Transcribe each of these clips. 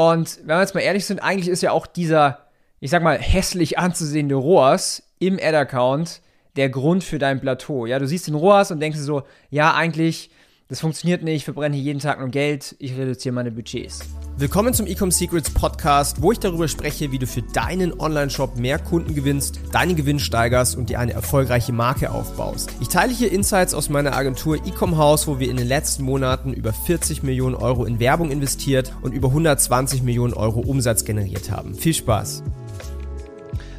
Und wenn wir jetzt mal ehrlich sind, eigentlich ist ja auch dieser, ich sag mal, hässlich anzusehende ROAS im Ad-Account der Grund für dein Plateau. Ja, du siehst den ROAS und denkst dir so, ja, eigentlich das funktioniert nicht, ich verbrenne hier jeden Tag nur Geld, ich reduziere meine Budgets. Willkommen zum Ecom Secrets Podcast, wo ich darüber spreche, wie du für deinen Online-Shop mehr Kunden gewinnst, deinen Gewinn steigerst und dir eine erfolgreiche Marke aufbaust. Ich teile hier Insights aus meiner Agentur Ecom House, wo wir in den letzten Monaten über 40 Millionen Euro in Werbung investiert und über 120 Millionen Euro Umsatz generiert haben. Viel Spaß!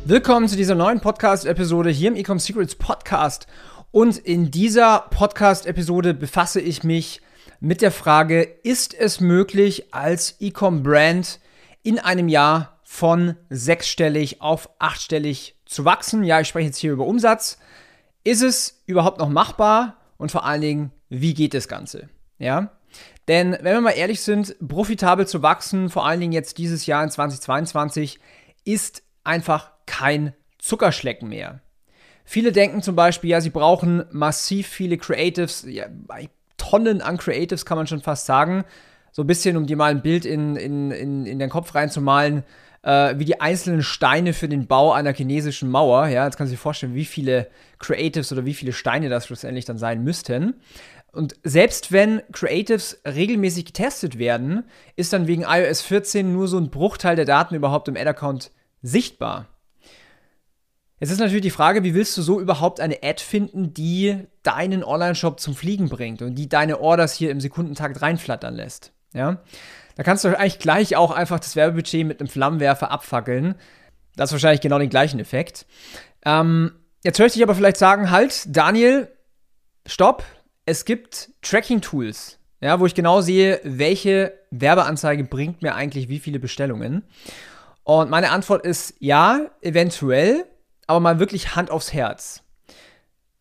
Willkommen zu dieser neuen Podcast-Episode hier im Ecom Secrets Podcast. Und in dieser Podcast-Episode befasse ich mich mit der Frage, ist es möglich, als E-Com-Brand in einem Jahr von sechsstellig auf achtstellig zu wachsen? Ja, ich spreche jetzt hier über Umsatz. Ist es überhaupt noch machbar? Und vor allen Dingen, wie geht das Ganze? Ja, denn wenn wir mal ehrlich sind, profitabel zu wachsen, vor allen Dingen jetzt dieses Jahr in 2022, ist einfach kein Zuckerschlecken mehr. Viele denken zum Beispiel, ja, sie brauchen massiv viele Creatives, ja, Tonnen an Creatives kann man schon fast sagen. So ein bisschen, um dir mal ein Bild in, in, in, in den Kopf reinzumalen, äh, wie die einzelnen Steine für den Bau einer chinesischen Mauer. Ja, jetzt kannst du dir vorstellen, wie viele Creatives oder wie viele Steine das schlussendlich dann sein müssten. Und selbst wenn Creatives regelmäßig getestet werden, ist dann wegen iOS 14 nur so ein Bruchteil der Daten überhaupt im Ad-Account sichtbar. Jetzt ist natürlich die Frage, wie willst du so überhaupt eine Ad finden, die deinen Online-Shop zum Fliegen bringt und die deine Orders hier im Sekundentakt reinflattern lässt. Ja? Da kannst du eigentlich gleich auch einfach das Werbebudget mit einem Flammenwerfer abfackeln. Das ist wahrscheinlich genau den gleichen Effekt. Ähm, jetzt möchte ich aber vielleicht sagen, halt, Daniel, stopp. Es gibt Tracking-Tools, ja, wo ich genau sehe, welche Werbeanzeige bringt mir eigentlich wie viele Bestellungen. Und meine Antwort ist ja, eventuell aber mal wirklich Hand aufs Herz.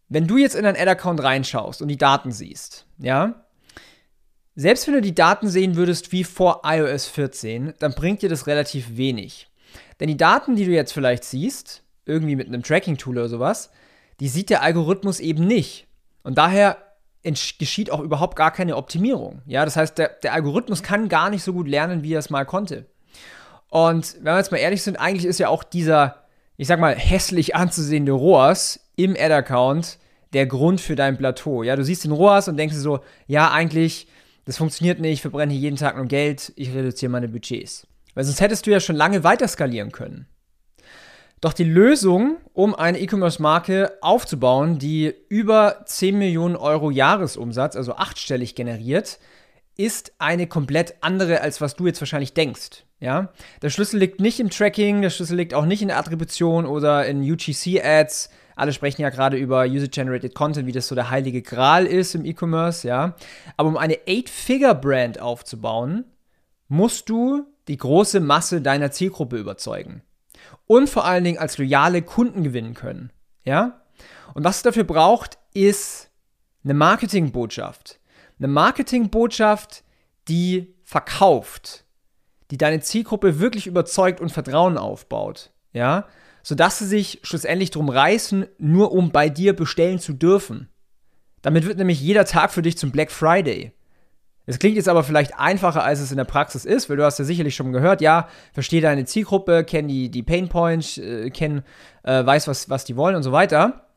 Wenn du jetzt in deinen Ad-Account reinschaust und die Daten siehst, ja, selbst wenn du die Daten sehen würdest wie vor iOS 14, dann bringt dir das relativ wenig. Denn die Daten, die du jetzt vielleicht siehst, irgendwie mit einem Tracking-Tool oder sowas, die sieht der Algorithmus eben nicht. Und daher geschieht auch überhaupt gar keine Optimierung. Ja, das heißt, der, der Algorithmus kann gar nicht so gut lernen, wie er es mal konnte. Und wenn wir jetzt mal ehrlich sind, eigentlich ist ja auch dieser ich sag mal, hässlich anzusehende ROAS im Ad-Account der Grund für dein Plateau. Ja, du siehst den ROAS und denkst dir so, ja, eigentlich, das funktioniert nicht, ich verbrenne hier jeden Tag nur Geld, ich reduziere meine Budgets. Weil sonst hättest du ja schon lange weiter skalieren können. Doch die Lösung, um eine E-Commerce-Marke aufzubauen, die über 10 Millionen Euro Jahresumsatz, also achtstellig generiert, ist eine komplett andere, als was du jetzt wahrscheinlich denkst. Ja? Der Schlüssel liegt nicht im Tracking, der Schlüssel liegt auch nicht in der Attribution oder in UGC-Ads. Alle sprechen ja gerade über User-Generated Content, wie das so der heilige Gral ist im E-Commerce, ja. Aber um eine Eight-Figure-Brand aufzubauen, musst du die große Masse deiner Zielgruppe überzeugen. Und vor allen Dingen als loyale Kunden gewinnen können, ja. Und was es dafür braucht, ist eine Marketingbotschaft. Eine Marketingbotschaft, die verkauft, die deine Zielgruppe wirklich überzeugt und Vertrauen aufbaut, ja, sodass sie sich schlussendlich drum reißen, nur um bei dir bestellen zu dürfen. Damit wird nämlich jeder Tag für dich zum Black Friday. Es klingt jetzt aber vielleicht einfacher, als es in der Praxis ist, weil du hast ja sicherlich schon gehört, ja, verstehe deine Zielgruppe, kenn die, die Pain Points, äh, kenn, äh, weiß, was, was die wollen und so weiter.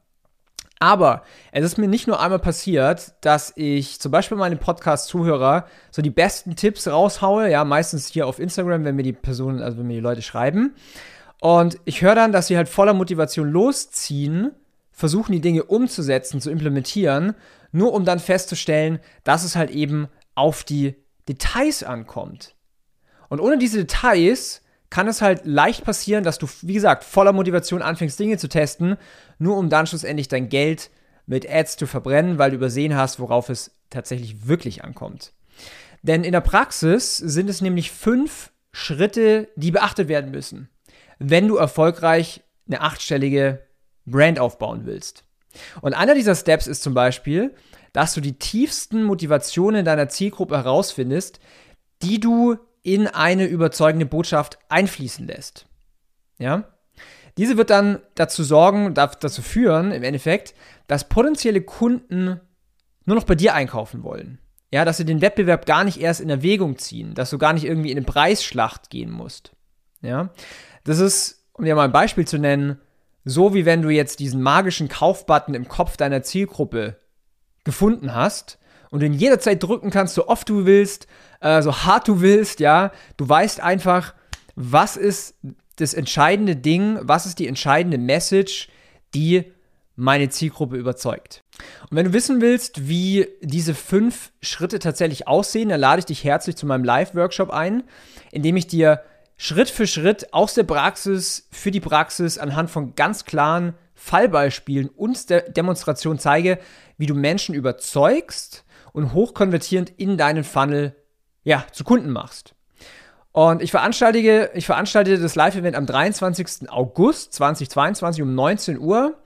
Aber es ist mir nicht nur einmal passiert, dass ich zum Beispiel meinen Podcast-Zuhörer so die besten Tipps raushaue, ja, meistens hier auf Instagram, wenn mir die Personen, also wenn mir die Leute schreiben. Und ich höre dann, dass sie halt voller Motivation losziehen, versuchen die Dinge umzusetzen, zu implementieren, nur um dann festzustellen, dass es halt eben auf die Details ankommt. Und ohne diese Details kann es halt leicht passieren, dass du, wie gesagt, voller Motivation anfängst, Dinge zu testen, nur um dann schlussendlich dein Geld mit Ads zu verbrennen, weil du übersehen hast, worauf es tatsächlich wirklich ankommt. Denn in der Praxis sind es nämlich fünf Schritte, die beachtet werden müssen, wenn du erfolgreich eine achtstellige Brand aufbauen willst. Und einer dieser Steps ist zum Beispiel, dass du die tiefsten Motivationen deiner Zielgruppe herausfindest, die du in eine überzeugende Botschaft einfließen lässt. Ja? Diese wird dann dazu sorgen, dazu führen, im Endeffekt, dass potenzielle Kunden nur noch bei dir einkaufen wollen. Ja, dass sie den Wettbewerb gar nicht erst in Erwägung ziehen, dass du gar nicht irgendwie in eine Preisschlacht gehen musst. Ja, das ist, um dir mal ein Beispiel zu nennen, so wie wenn du jetzt diesen magischen Kaufbutton im Kopf deiner Zielgruppe gefunden hast und ihn jederzeit drücken kannst, so oft du willst, äh, so hart du willst, ja. Du weißt einfach, was ist das entscheidende Ding, was ist die entscheidende Message, die meine Zielgruppe überzeugt. Und wenn du wissen willst, wie diese fünf Schritte tatsächlich aussehen, dann lade ich dich herzlich zu meinem Live-Workshop ein, in dem ich dir Schritt für Schritt aus der Praxis für die Praxis anhand von ganz klaren Fallbeispielen und der Demonstration zeige, wie du Menschen überzeugst und hochkonvertierend in deinen Funnel ja, zu Kunden machst. Und ich veranstalte, ich veranstalte das Live-Event am 23. August 2022 um 19 Uhr.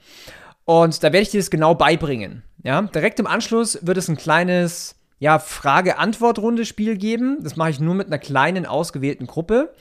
Und da werde ich dir das genau beibringen. Ja, direkt im Anschluss wird es ein kleines ja, Frage-Antwort-Runde-Spiel geben. Das mache ich nur mit einer kleinen ausgewählten Gruppe.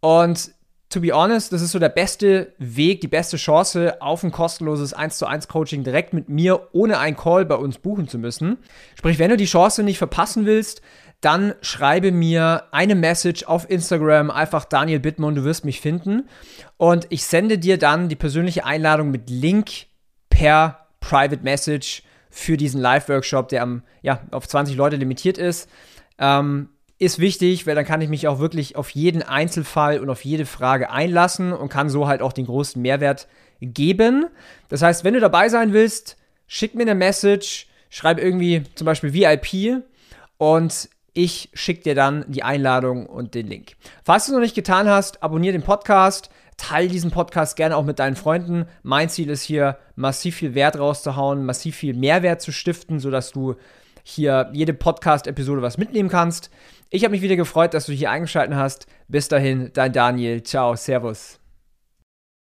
Und to be honest, das ist so der beste Weg, die beste Chance auf ein kostenloses 1 zu 1 Coaching direkt mit mir ohne einen Call bei uns buchen zu müssen. Sprich, wenn du die Chance nicht verpassen willst, dann schreibe mir eine Message auf Instagram, einfach Daniel Bittmann, du wirst mich finden. Und ich sende dir dann die persönliche Einladung mit Link per Private Message für diesen Live-Workshop, der am, ja, auf 20 Leute limitiert ist. Ähm, ist wichtig, weil dann kann ich mich auch wirklich auf jeden Einzelfall und auf jede Frage einlassen und kann so halt auch den großen Mehrwert geben. Das heißt, wenn du dabei sein willst, schick mir eine Message, schreib irgendwie zum Beispiel VIP und ich schicke dir dann die Einladung und den Link. Falls du es noch nicht getan hast, abonniere den Podcast, teile diesen Podcast gerne auch mit deinen Freunden. Mein Ziel ist hier, massiv viel Wert rauszuhauen, massiv viel Mehrwert zu stiften, sodass du hier jede Podcast-Episode was mitnehmen kannst. Ich habe mich wieder gefreut, dass du hier eingeschaltet hast. Bis dahin, dein Daniel. Ciao, Servus.